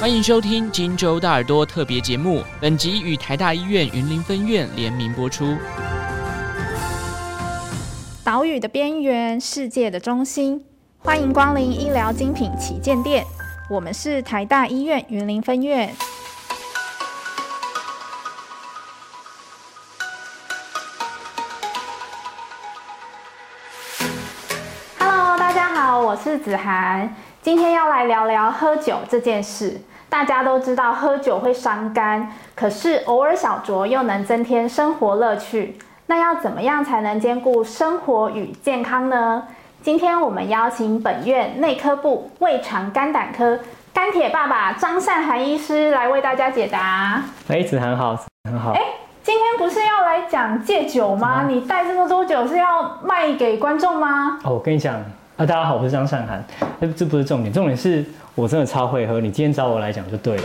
欢迎收听金州大耳朵特别节目，本集与台大医院云林分院联名播出。岛屿的边缘，世界的中心，欢迎光临医疗精品旗舰店。我们是台大医院云林分院。Hello，大家好，我是子涵，今天要来聊聊喝酒这件事。大家都知道喝酒会伤肝，可是偶尔小酌又能增添生活乐趣。那要怎么样才能兼顾生活与健康呢？今天我们邀请本院内科部胃肠肝胆科肝铁爸爸张善涵医师来为大家解答。哎，子涵好，很好。哎，今天不是要来讲戒酒吗？你带这么多酒是要卖给观众吗？哦，我跟你讲啊，大家好，我是张善涵。这这不是重点，重点是我真的超会喝。你今天找我来讲就对了。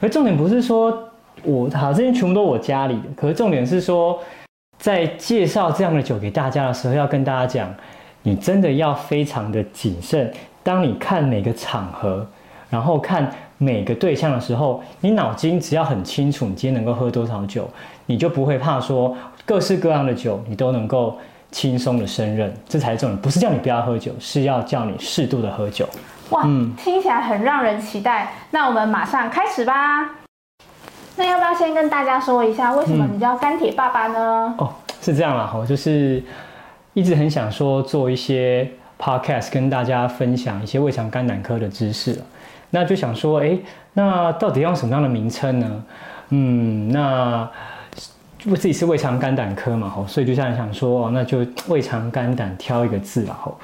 可重点不是说我好，这些全部都我家里的。可是重点是说。在介绍这样的酒给大家的时候，要跟大家讲，你真的要非常的谨慎。当你看每个场合，然后看每个对象的时候，你脑筋只要很清楚，你今天能够喝多少酒，你就不会怕说各式各样的酒你都能够轻松的胜任。这才是重点，不是叫你不要喝酒，是要叫你适度的喝酒。哇，嗯，听起来很让人期待。那我们马上开始吧。那要不要先跟大家说一下，为什么你叫钢铁爸爸呢？嗯、哦，是这样啦，我就是一直很想说做一些 podcast，跟大家分享一些胃肠肝胆科的知识。那就想说，哎，那到底要用什么样的名称呢？嗯，那我自己是胃肠肝胆科嘛，吼，所以就像想说，那就胃肠肝胆挑一个字，然后。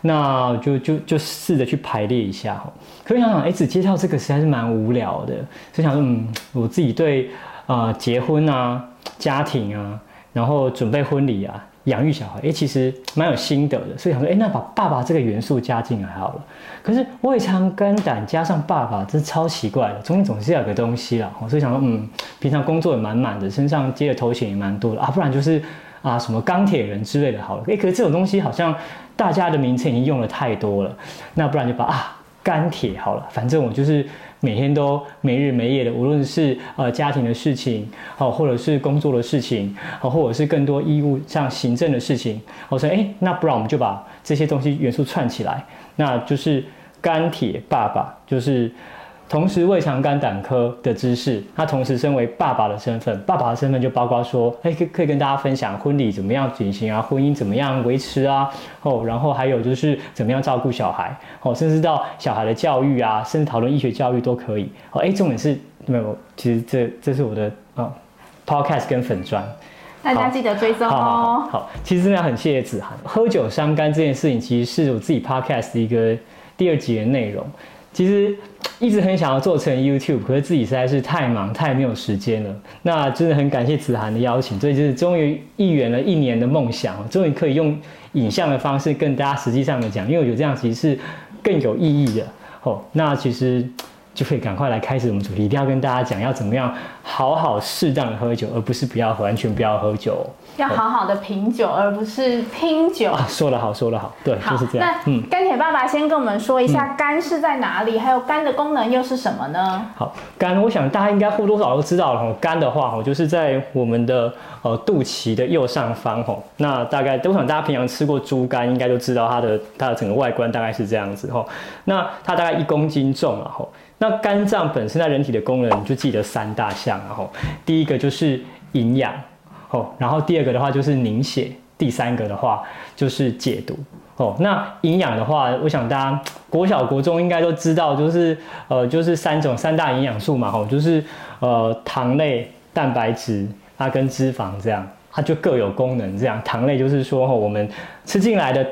那就就就试着去排列一下吼，可以想想，哎，只介绍这个实在是蛮无聊的，所以想说，嗯，我自己对啊、结婚啊、家庭啊，然后准备婚礼啊、养育小孩，哎，其实蛮有心得的，所以想说，哎，那把爸爸这个元素加进来好了。可是胃肠肝胆加上爸爸，这超奇怪的，中间总是要有个东西啦，所以想说，嗯，平常工作也满满的，身上接的头衔也蛮多的啊，不然就是啊什么钢铁人之类的好了，哎，可是这种东西好像。大家的名称已经用了太多了，那不然就把啊干铁好了，反正我就是每天都没日没夜的，无论是呃家庭的事情，哦，或者是工作的事情，哦，或者是更多医务像行政的事情，我说哎，那不然我们就把这些东西元素串起来，那就是干铁爸爸，就是。同时，胃肠肝胆科的知识，他同时身为爸爸的身份，爸爸的身份就包括说，哎，可可以跟大家分享婚礼怎么样举行啊，婚姻怎么样维持啊，哦，然后还有就是怎么样照顾小孩，哦，甚至到小孩的教育啊，甚至讨论医学教育都可以。哦，哎，重点是没有，其实这这是我的啊，Podcast 跟粉砖，大家记得追踪哦。好，好，好，好，其实真的很谢谢子涵，喝酒伤肝这件事情，其实是我自己 Podcast 的一个第二集的内容。其实一直很想要做成 YouTube，可是自己实在是太忙太没有时间了。那真的很感谢子涵的邀请，所以就是终于一圆了一年的梦想，终于可以用影像的方式跟大家实际上的讲，因为我觉得这样其实是更有意义的。哦，那其实就可以赶快来开始我们主题，一定要跟大家讲要怎么样好好适当的喝酒，而不是不要完全不要喝酒。要好好的品酒，而不是拼酒。啊，说得好，说得好，对，就是这样。那嗯，肝铁爸爸先跟我们说一下肝是在哪里，嗯、还有肝的功能又是什么呢？好，肝，我想大家应该或多或少都知道了。肝的话，就是在我们的呃肚脐的右上方。吼，那大概，我想大家平常吃过猪肝，应该都知道它的它的整个外观大概是这样子。吼，那它大概一公斤重啊。吼，那肝脏本身在人体的功能，你就记得三大项。然后第一个就是营养。哦，然后第二个的话就是凝血，第三个的话就是解毒。哦，那营养的话，我想大家国小国中应该都知道，就是呃，就是三种三大营养素嘛，吼，就是呃糖类、蛋白质，它跟脂肪这样，它就各有功能。这样，糖类就是说，吼，我们吃进来的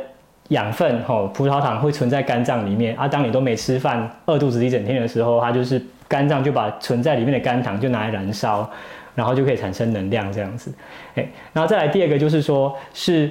养分，吼，葡萄糖会存在肝脏里面啊。当你都没吃饭，饿肚子一整天的时候，它就是肝脏就把存在里面的肝糖就拿来燃烧。然后就可以产生能量这样子，哎，然后再来第二个就是说，是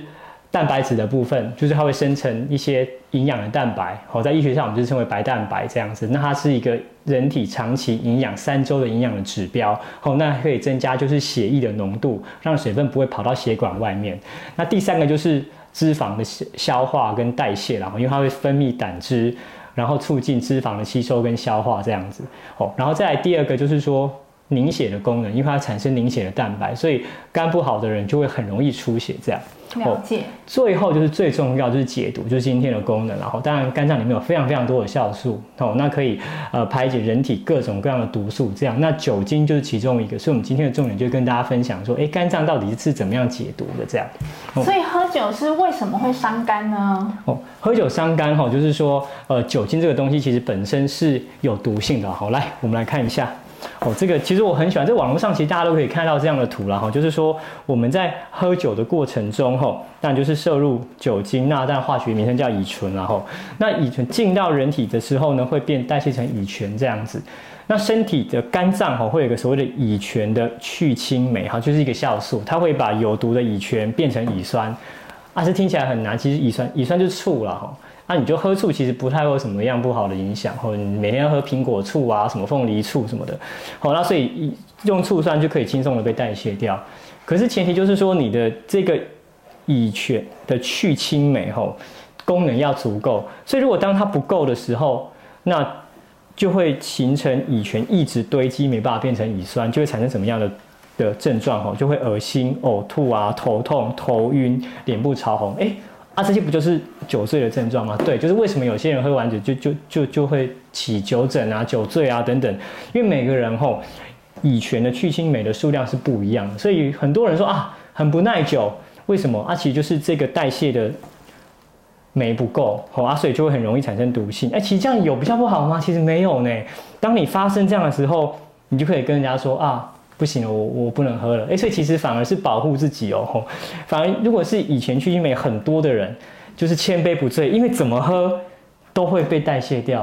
蛋白质的部分，就是它会生成一些营养的蛋白，好，在医学上我们就称为白蛋白这样子。那它是一个人体长期营养三周的营养的指标，好，那可以增加就是血液的浓度，让水分不会跑到血管外面。那第三个就是脂肪的消消化跟代谢，然后因为它会分泌胆汁。然后促进脂肪的吸收跟消化这样子。哦，然后再来第二个就是说。凝血的功能，因为它产生凝血的蛋白，所以肝不好的人就会很容易出血。这样，了解。最后就是最重要，就是解毒，就是今天的功能。然后，当然肝脏里面有非常非常多的酵素，哦，那可以呃排解人体各种各样的毒素。这样，那酒精就是其中一个。所以，我们今天的重点就跟大家分享说，哎，肝脏到底是怎么样解毒的？这样。哦、所以，喝酒是为什么会伤肝呢？哦，喝酒伤肝，哈，就是说，呃，酒精这个东西其实本身是有毒性的。好，来，我们来看一下。哦，这个其实我很喜欢，在网络上其实大家都可以看到这样的图了哈，就是说我们在喝酒的过程中哈，当然就是摄入酒精，那但化学名称叫乙醇，然后那乙醇进到人体的时候呢，会变代谢成乙醛这样子。那身体的肝脏哈会有一个所谓的乙醛的去氢酶哈，就是一个酵素，它会把有毒的乙醛变成乙酸。啊，这听起来很难，其实乙酸乙酸就是醋了哈。那、啊、你就喝醋，其实不太会有什么样不好的影响，或者你每天要喝苹果醋啊，什么凤梨醋什么的，好，那所以用醋酸就可以轻松的被代谢掉。可是前提就是说你的这个乙醛的去氢酶吼功能要足够，所以如果当它不够的时候，那就会形成乙醛一直堆积，没办法变成乙酸，就会产生什么样的的症状吼，就会恶心、呕吐啊、头痛、头晕、脸部潮红，哎。啊，这些不就是酒醉的症状吗？对，就是为什么有些人喝完酒就就就就会起酒疹啊、酒醉啊等等，因为每个人吼乙醛的去氢酶的数量是不一样的，所以很多人说啊很不耐酒，为什么？啊，其实就是这个代谢的酶不够，好啊，所以就会很容易产生毒性。哎，其实这样有比较不好吗？其实没有呢。当你发生这样的时候，你就可以跟人家说啊。不行了，我我不能喝了。哎，所以其实反而是保护自己哦。反而如果是以前去氢酶很多的人，就是千杯不醉，因为怎么喝都会被代谢掉，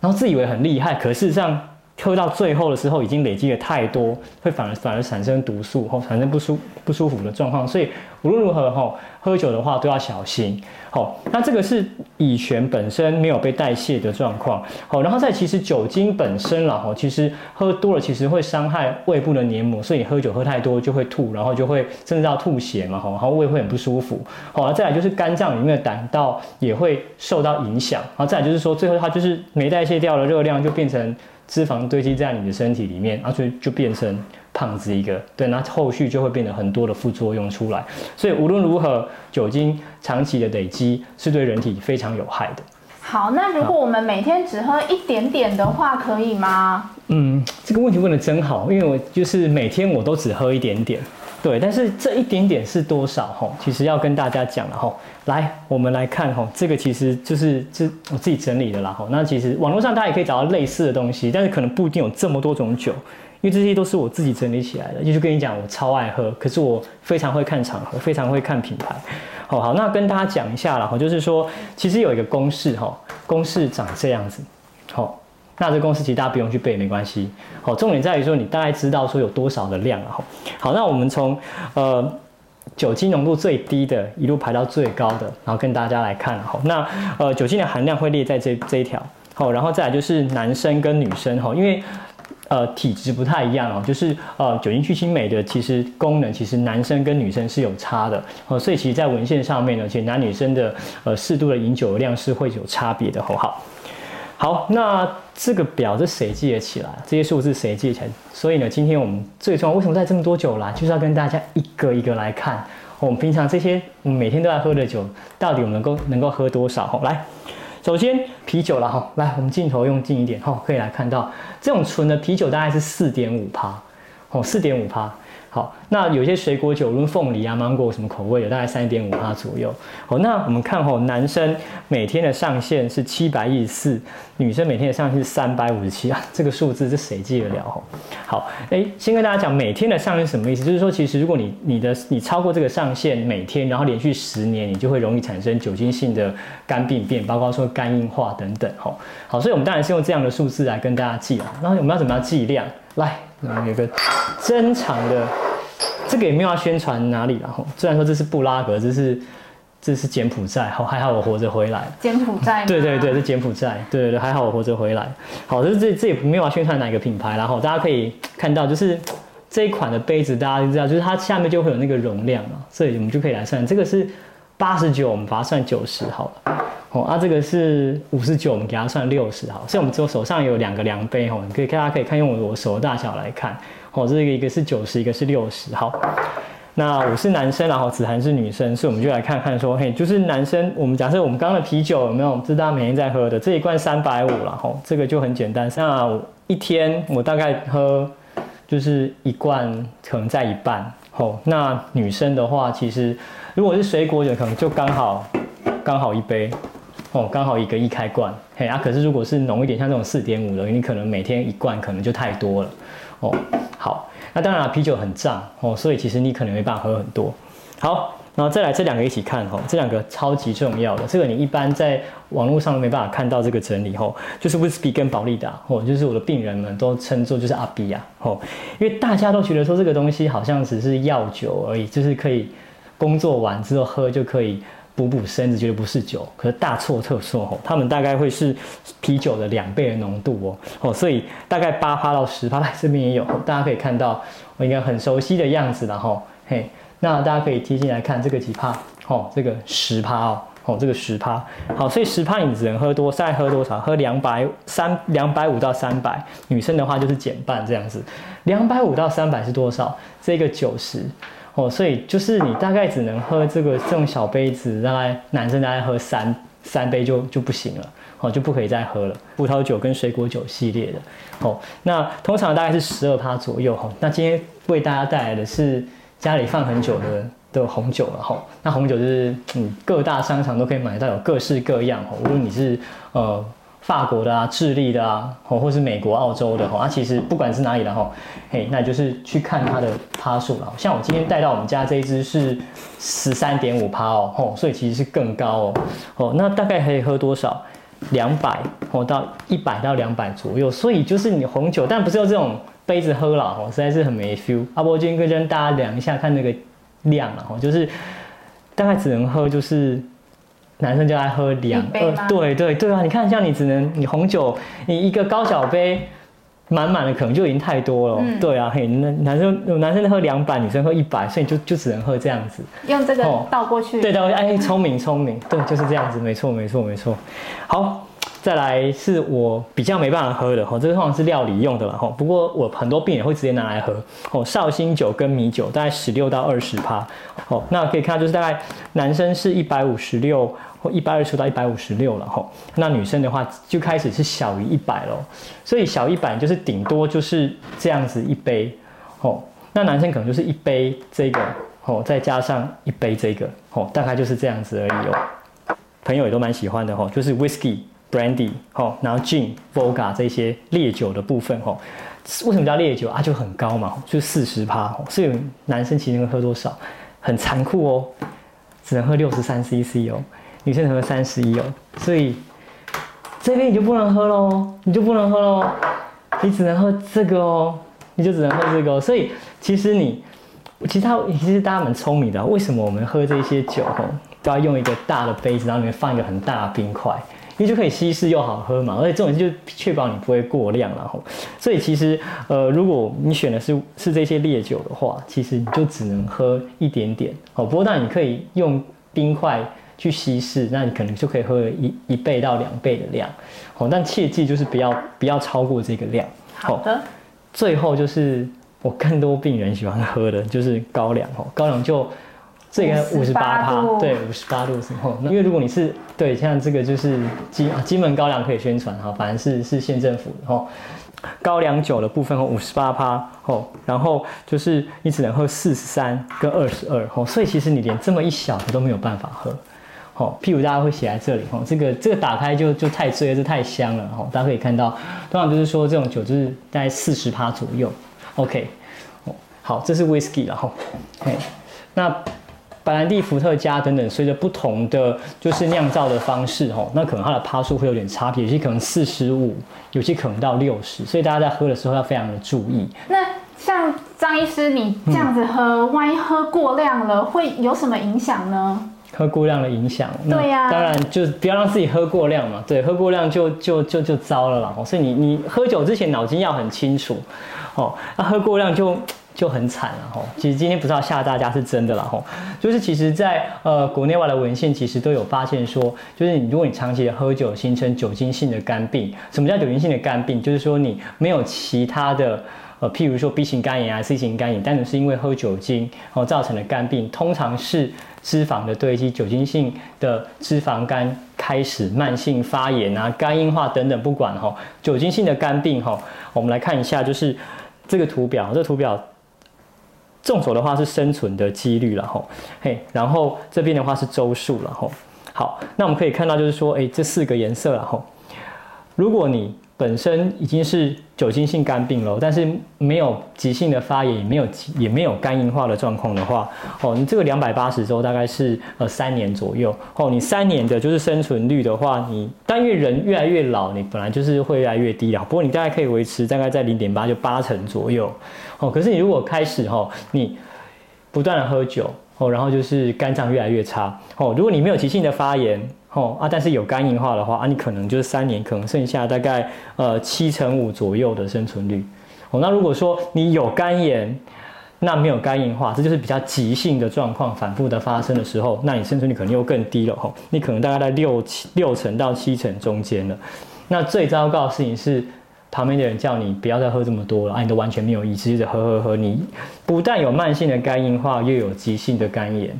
然后自以为很厉害，可事实上喝到最后的时候已经累积了太多，会反而反而产生毒素，或产生不舒不舒服的状况。所以无论如何哈。喝酒的话都要小心，好，那这个是乙醛本身没有被代谢的状况，好，然后再其实酒精本身啦，哈，其实喝多了其实会伤害胃部的黏膜，所以你喝酒喝太多就会吐，然后就会甚至到吐血嘛，哈，然后胃会很不舒服，好，再来就是肝脏里面的胆道也会受到影响，然后再来就是说最后它就是没代谢掉的热量就变成脂肪堆积在你的身体里面，然后就就变成。胖子一个，对，那后续就会变得很多的副作用出来，所以无论如何，酒精长期的累积是对人体非常有害的。好，那如果我们每天只喝一点点的话，可以吗？嗯，这个问题问的真好，因为我就是每天我都只喝一点点，对，但是这一点点是多少？哈，其实要跟大家讲了哈，来，我们来看哈，这个其实就是这我自己整理的啦哈，那其实网络上大家也可以找到类似的东西，但是可能不一定有这么多种酒。因为这些都是我自己整理起来的，就是跟你讲，我超爱喝，可是我非常会看场合，非常会看品牌。好好，那跟大家讲一下啦，就是说，其实有一个公式哈，公式长这样子。那这公式其实大家不用去背，没关系。好，重点在于说你大概知道说有多少的量啊。好，那我们从呃酒精浓度最低的一路排到最高的，然后跟大家来看。好，那呃酒精的含量会列在这这一条。好，然后再来就是男生跟女生哈，因为。呃，体质不太一样哦，就是呃，酒精去氢酶的其实功能，其实男生跟女生是有差的哦，所以其实，在文献上面呢，其实男女生的呃适度的饮酒量是会有差别的。好，好，那这个表是谁记得起来？这些数字谁记起来？所以呢，今天我们最重要，为什么带这么多酒来？就是要跟大家一个一个来看，我们平常这些我们每天都在喝的酒，到底我们能够能够喝多少？好，来。首先啤酒了哈，来我们镜头用近一点哈，可以来看到这种纯的啤酒大概是四点五趴，哦，四点五趴。好，那有些水果酒，如凤梨啊、芒果什么口味的，大概三点五趴左右。好，那我们看吼，男生每天的上限是七百一十四，女生每天的上限是三百五十七啊，这个数字是谁记得了？吼，好，哎，先跟大家讲每天的上限是什么意思？就是说，其实如果你你的你超过这个上限，每天然后连续十年，你就会容易产生酒精性的肝病变，包括说肝硬化等等。吼，好，所以我们当然是用这样的数字来跟大家记啊。然后我们要怎么样计量？来，我们有个珍藏的。这个也没有要宣传哪里，然后虽然说这是布拉格，这是这是柬埔寨，好还好我活着回来。柬埔寨？对对对，是柬埔寨，对对对，还好我活着回来。好，这这这也没有要宣传哪个品牌，然后大家可以看到，就是这一款的杯子，大家就知道，就是它下面就会有那个容量嘛，所以我们就可以来算，这个是八十九，我们把它算九十好了。哦，啊，这个是五十九，我们给它算六十好。所以我们手手上有两个量杯哦，你可以大家可以看用我手的大小来看。哦，这个一个是九十，一个是六十。好，那我是男生，然后子涵是女生，所以我们就来看看说，嘿，就是男生，我们假设我们刚刚的啤酒有没有？这是大家每天在喝的这一罐三百五了。吼，这个就很简单。那一天我大概喝就是一罐，可能在一半。哦，那女生的话，其实如果是水果酒，可能就刚好刚好一杯，哦，刚好一个一开罐，嘿啊。可是如果是浓一点，像这种四点五的，你可能每天一罐可能就太多了，哦。好，那当然，啤酒很胀，哦，所以其实你可能没办法喝很多。好，然后再来这两个一起看，哦，这两个超级重要的，这个你一般在网络上没办法看到这个整理，哦，就是威士忌跟保利达，哦，就是我的病人们都称作就是阿比亚，哦，因为大家都觉得说这个东西好像只是药酒而已，就是可以工作完之后喝就可以补补身子，觉得不是酒，可是大错特错，哦，他们大概会是啤酒的两倍的浓度哦，哦，所以大概八趴到十趴，在这边也有，大家可以看到我应该很熟悉的样子了，哈，嘿，那大家可以贴近来看这个几趴，哦，这个十趴哦。哦，这个十趴，好，所以十趴你只能喝多，再喝多少？喝两百三两百五到三百，女生的话就是减半这样子。两百五到三百是多少？这个九十，哦，所以就是你大概只能喝这个这种小杯子，大概男生大概喝三三杯就就不行了，哦，就不可以再喝了。葡萄酒跟水果酒系列的，哦，那通常大概是十二趴左右，哈。那今天为大家带来的是家里放很久的。的红酒了哈，那红酒就是嗯，各大商场都可以买到，有各式各样哈。无论你是呃法国的啊、智利的啊，或是美国、澳洲的哈，啊，其实不管是哪里的哈，嘿，那就是去看它的趴数了。像我今天带到我们家这一支是十三点五趴哦，吼，所以其实是更高哦，哦，那大概可以喝多少？两百哦到一百到两百左右。所以就是你红酒，但不是用这种杯子喝了哦，实在是很没 feel。阿波今天跟大家量一下，看那个。量了哈，就是大概只能喝，就是男生就爱喝两杯，对对对啊！你看，像你只能你红酒，你一个高脚杯满满的，可能就已经太多了。嗯、对啊，嘿，那男生男生喝两百，女生喝一百，所以就就只能喝这样子。用这个倒过去。哦、对倒过去，哎，聪明聪明，对，就是这样子，没错没错没错。好。再来是我比较没办法喝的哈，这个通常是料理用的了哈。不过我很多病人会直接拿来喝哦。绍兴酒跟米酒大概十六到二十趴，哦，那可以看到就是大概男生是一百五十六或一百二十到一百五十六了哈。那女生的话就开始是小于一百咯，所以小一百就是顶多就是这样子一杯哦。那男生可能就是一杯这个哦，再加上一杯这个哦，大概就是这样子而已哦。朋友也都蛮喜欢的哈，就是 whisky。Brandy，好，然后 Gin、Vodka 这些烈酒的部分，哈，为什么叫烈酒？啊？就很高嘛，就四十趴，所以男生其实能喝多少？很残酷哦，只能喝六十三 CC 哦，女生能喝三十一哦，所以这边你就不能喝喽，你就不能喝喽，你只能喝这个哦，你就只能喝这个哦，所以其实你，其实他其实大家蛮聪明的，为什么我们喝这些酒，哦，都要用一个大的杯子，然后里面放一个很大的冰块？因为就可以稀释又好喝嘛，而且这种就确保你不会过量，然后，所以其实呃，如果你选的是是这些烈酒的话，其实你就只能喝一点点哦。不过当然你可以用冰块去稀释，那你可能就可以喝一一倍到两倍的量哦。但切记就是不要不要超过这个量。好的。最后就是我更多病人喜欢喝的就是高粱哦，高粱就。这个五十八趴，对，五十八度时候，因为如果你是对，像这个就是金金门高粱可以宣传哈，反正是是县政府的哈，高粱酒的部分哦，五十八趴哦，然后就是你只能喝四十三跟二十二哦，所以其实你连这么一小的都没有办法喝，哦，譬如大家会写在这里哦，这个这个打开就就太醉了，这太香了哦，大家可以看到，通常就是说这种酒就是大概四十趴左右，OK，哦，好，这是 Whisky 了哈，嘿，那。白兰地、伏特加等等，随着不同的就是酿造的方式，吼，那可能它的趴数会有点差别，有些可能四十五，有些可能到六十，所以大家在喝的时候要非常的注意。那像张医师，你这样子喝，嗯、万一喝过量了，会有什么影响呢？喝过量的影响，对呀、啊，当然就不要让自己喝过量嘛。对，喝过量就就就就糟了啦。所以你你喝酒之前脑筋要很清楚，哦，那喝过量就。就很惨了吼。其实今天不是要吓大家，是真的啦吼。就是其实在，在呃国内外的文献其实都有发现说，就是你如果你长期的喝酒，形成酒精性的肝病。什么叫酒精性的肝病？就是说你没有其他的呃，譬如说 B 型肝炎啊、C 型肝炎，单纯是因为喝酒精哦造成的肝病，通常是脂肪的堆积，酒精性的脂肪肝开始慢性发炎啊、肝硬化等等，不管吼，酒精性的肝病吼，我们来看一下，就是这个图表，这个图表。纵轴的话是生存的几率了吼，嘿，然后这边的话是周数了吼。好，那我们可以看到就是说，哎，这四个颜色了吼。如果你本身已经是酒精性肝病了，但是没有急性的发炎，也没有也没有肝硬化的状况的话，哦，你这个两百八十周大概是呃三年左右，哦，你三年的就是生存率的话，你但因为人越来越老，你本来就是会越来越低了，不过你大概可以维持大概在零点八就八成左右，哦，可是你如果开始哈，你不断的喝酒，哦，然后就是肝脏越来越差，哦，如果你没有急性的发炎。哦啊，但是有肝硬化的话啊，你可能就是三年，可能剩下大概呃七成五左右的生存率。哦，那如果说你有肝炎，那没有肝硬化，这就是比较急性的状况，反复的发生的时候，那你生存率可能又更低了。吼，你可能大概在六七六成到七成中间了。那最糟糕的事情是，旁边的人叫你不要再喝这么多了啊，你都完全没有意识，一直喝喝喝，你不但有慢性的肝硬化，又有急性的肝炎。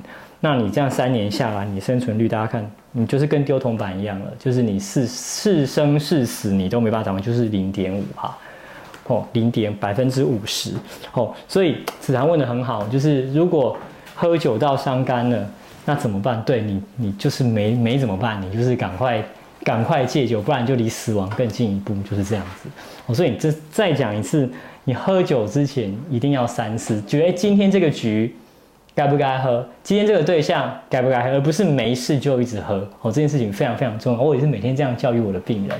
那你这样三年下来，你生存率大家看，你就是跟丢铜板一样了，就是你是是生是死，你都没办法掌握，就是零点五哈，哦，零点百分之五十，哦，所以子涵问得很好，就是如果喝酒到伤肝了，那怎么办？对你，你就是没没怎么办？你就是赶快赶快戒酒，不然就离死亡更近一步，就是这样子。哦，所以你这再讲一次，你喝酒之前一定要三思，觉得今天这个局。该不该喝？今天这个对象该不该喝？而不是没事就一直喝哦。这件事情非常非常重要，我也是每天这样教育我的病人。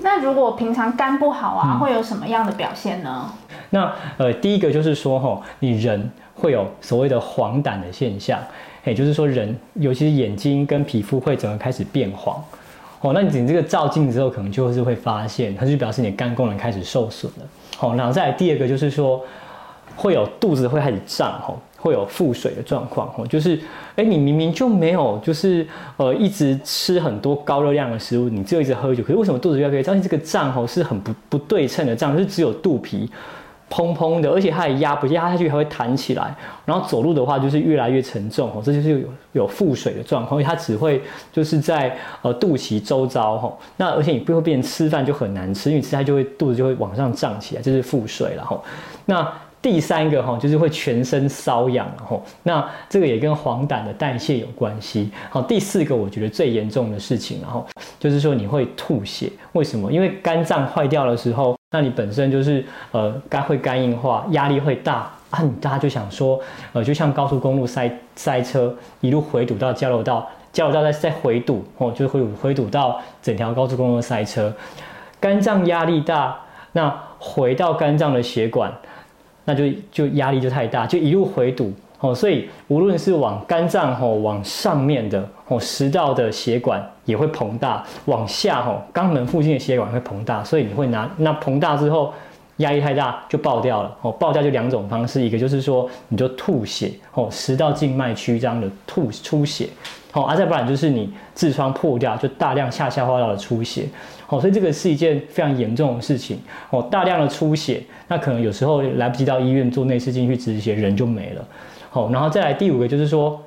那如果平常肝不好啊，嗯、会有什么样的表现呢？那呃，第一个就是说哈，你人会有所谓的黄疸的现象，也就是说人，尤其是眼睛跟皮肤会整个开始变黄哦。那你你这个照镜子之后，可能就是会发现，它就表示你的肝功能开始受损了。好，然后再来第二个就是说，会有肚子会开始胀吼。会有腹水的状况，吼，就是，哎，你明明就没有，就是，呃，一直吃很多高热量的食物，你只有一直喝酒，可是为什么肚子越来越胀？这个胀，吼，是很不不对称的胀，是只有肚皮砰砰的，而且它也压不压下去，还会弹起来，然后走路的话就是越来越沉重，哦，这就是有有腹水的状况，因为它只会就是在呃肚脐周遭，哈，那而且你不会变成吃饭就很难吃，因为吃它就会肚子就会往上胀起来，这，就是腹水了，哈，那。第三个哈，就是会全身瘙痒，吼，那这个也跟黄疸的代谢有关系。好，第四个我觉得最严重的事情，然后就是说你会吐血，为什么？因为肝脏坏掉的时候，那你本身就是呃肝会肝硬化，压力会大啊，你大家就想说，呃，就像高速公路塞塞车，一路回堵到交流道，交流道再再回堵，哦，就是回堵回堵到整条高速公路塞车，肝脏压力大，那回到肝脏的血管。那就就压力就太大，就一路回堵哦，所以无论是往肝脏吼往上面的哦食道的血管也会膨大，往下吼肛门附近的血管会膨大，所以你会拿那膨大之后压力太大就爆掉了哦，爆掉就两种方式，一个就是说你就吐血哦，食道静脉曲张的吐出血。好，啊，再不然就是你痔疮破掉，就大量下消化道的出血。好，所以这个是一件非常严重的事情。哦，大量的出血，那可能有时候来不及到医院做内视镜去止血，人就没了。好，然后再来第五个就是说，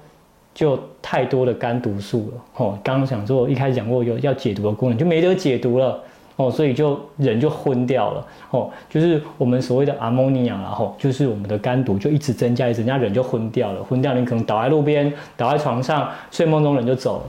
就太多的肝毒素了。哦，刚刚讲说一开始讲过有要解毒的功能，就没得解毒了。哦，所以就人就昏掉了，哦，就是我们所谓的阿摩尼亚，然后就是我们的肝毒就一直增加，一直增加，人就昏掉了，昏掉你可能倒在路边，倒在床上，睡梦中人就走了，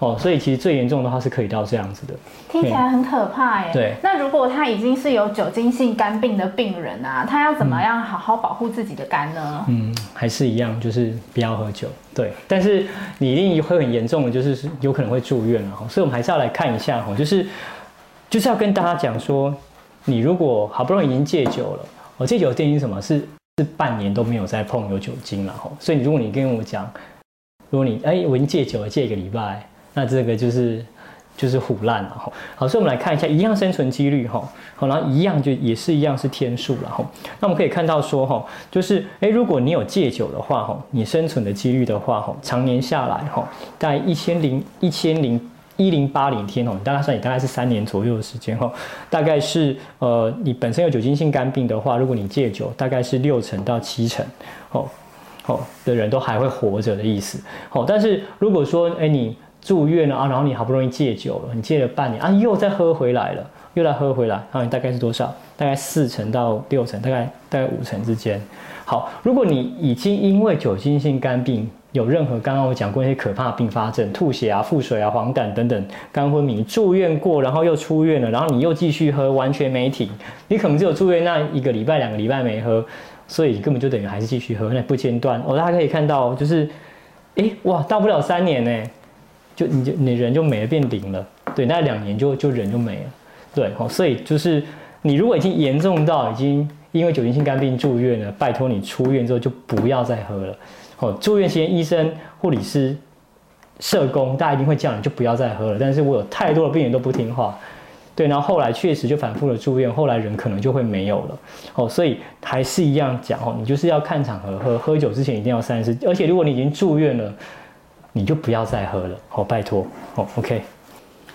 哦，所以其实最严重的话是可以到这样子的，听起来很可怕耶。对，那如果他已经是有酒精性肝病的病人啊，他要怎么样好好保护自己的肝呢？嗯，还是一样，就是不要喝酒，对，但是你一定会很严重的，就是有可能会住院了，所以我们还是要来看一下，哈，就是。就是要跟大家讲说，你如果好不容易已经戒酒了，我戒酒的定义是什么？是是半年都没有再碰有酒精了吼。所以如果你跟我讲，如果你哎、我已经戒酒了，戒一个礼拜，那这个就是就是唬烂了哈。好，所以我们来看一下，一样生存几率吼，好，然后一样就也是一样是天数了哈。那我们可以看到说哈，就是诶，如果你有戒酒的话哈，你生存的几率的话哈，常年下来哈，大概一千零一千零。一零八零天哦，你大概算你大概是三年左右的时间哦，大概是呃，你本身有酒精性肝病的话，如果你戒酒，大概是六成到七成哦哦的人都还会活着的意思。哦，但是如果说哎你住院了啊，然后你好不容易戒酒了，你戒了半年啊，又再喝回来了，又再喝回来，那你大概是多少？大概四成到六成，大概大概五成之间。好，如果你已经因为酒精性肝病，有任何刚刚我讲过一些可怕并发症，吐血啊、腹水啊、黄疸等等，肝昏迷，住院过，然后又出院了，然后你又继续喝，完全没停，你可能只有住院那一个礼拜、两个礼拜没喝，所以根本就等于还是继续喝，那不间断。哦，大家可以看到，就是，哎，哇，到不了三年呢，就你就你人就没了，变零了，对，那两年就就人就没了，对，所以就是你如果已经严重到已经因为酒精性肝病住院了，拜托你出院之后就不要再喝了。哦，住院期间，医生、护理师、社工，大家一定会叫你就不要再喝了。但是我有太多的病人都不听话，对，然后后来确实就反复的住院，后来人可能就会没有了。哦，所以还是一样讲哦，你就是要看场合喝，喝酒之前一定要三思。而且如果你已经住院了，你就不要再喝了。好，拜托。哦，OK。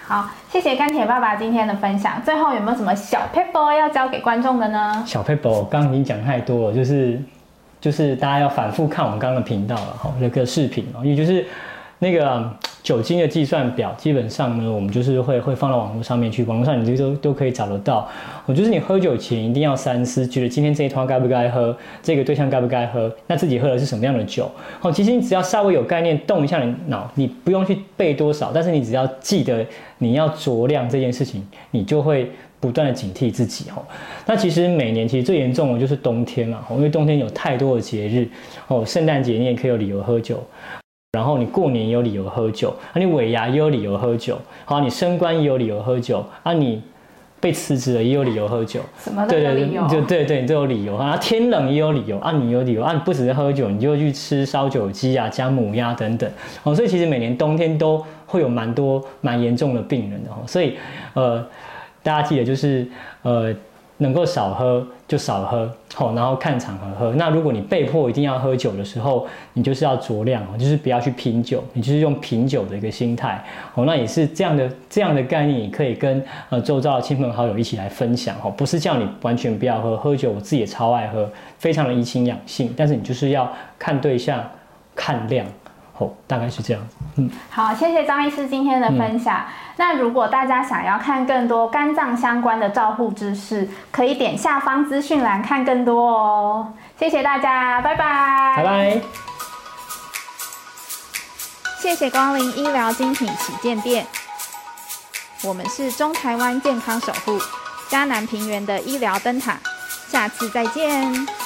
好，谢谢干铁爸爸今天的分享。最后有没有什么小 paper 要交给观众的呢？小 paper 刚刚已经讲太多了，就是。就是大家要反复看我们刚刚的频道了哈，那个视频哦，也就是那个酒精的计算表，基本上呢，我们就是会会放到网络上面去，网络上你这都都可以找得到。我就是你喝酒前一定要三思，觉得今天这一趟该不该喝，这个对象该不该喝，那自己喝的是什么样的酒？哦，其实你只要稍微有概念，动一下你脑，你不用去背多少，但是你只要记得你要酌量这件事情，你就会。不断的警惕自己哈，那其实每年其实最严重的就是冬天嘛，因为冬天有太多的节日哦，圣诞节你也可以有理由喝酒，然后你过年也有理由喝酒，啊你尾牙也有理由喝酒，好你升官也有理由喝酒，啊你被辞职了也有理由喝酒，什么都有理由，对对对，就对对，你都有理由。啊，天冷也有理由啊，你有理由啊，你不只是喝酒，你就去吃烧酒鸡啊、姜母鸭等等，哦，所以其实每年冬天都会有蛮多蛮严重的病人的哦，所以呃。大家记得就是，呃，能够少喝就少喝，好，然后看场合喝。那如果你被迫一定要喝酒的时候，你就是要酌量哦，就是不要去品酒，你就是用品酒的一个心态，哦，那也是这样的这样的概念，你可以跟呃周遭的亲朋好友一起来分享，哦，不是叫你完全不要喝，喝酒我自己也超爱喝，非常的怡情养性，但是你就是要看对象，看量。哦，大概是这样。嗯，好，谢谢张医师今天的分享。嗯、那如果大家想要看更多肝脏相关的照护知识，可以点下方资讯栏看更多哦。谢谢大家，拜拜。拜拜。谢谢光临医疗精品旗舰店。我们是中台湾健康守护，嘉南平原的医疗灯塔。下次再见。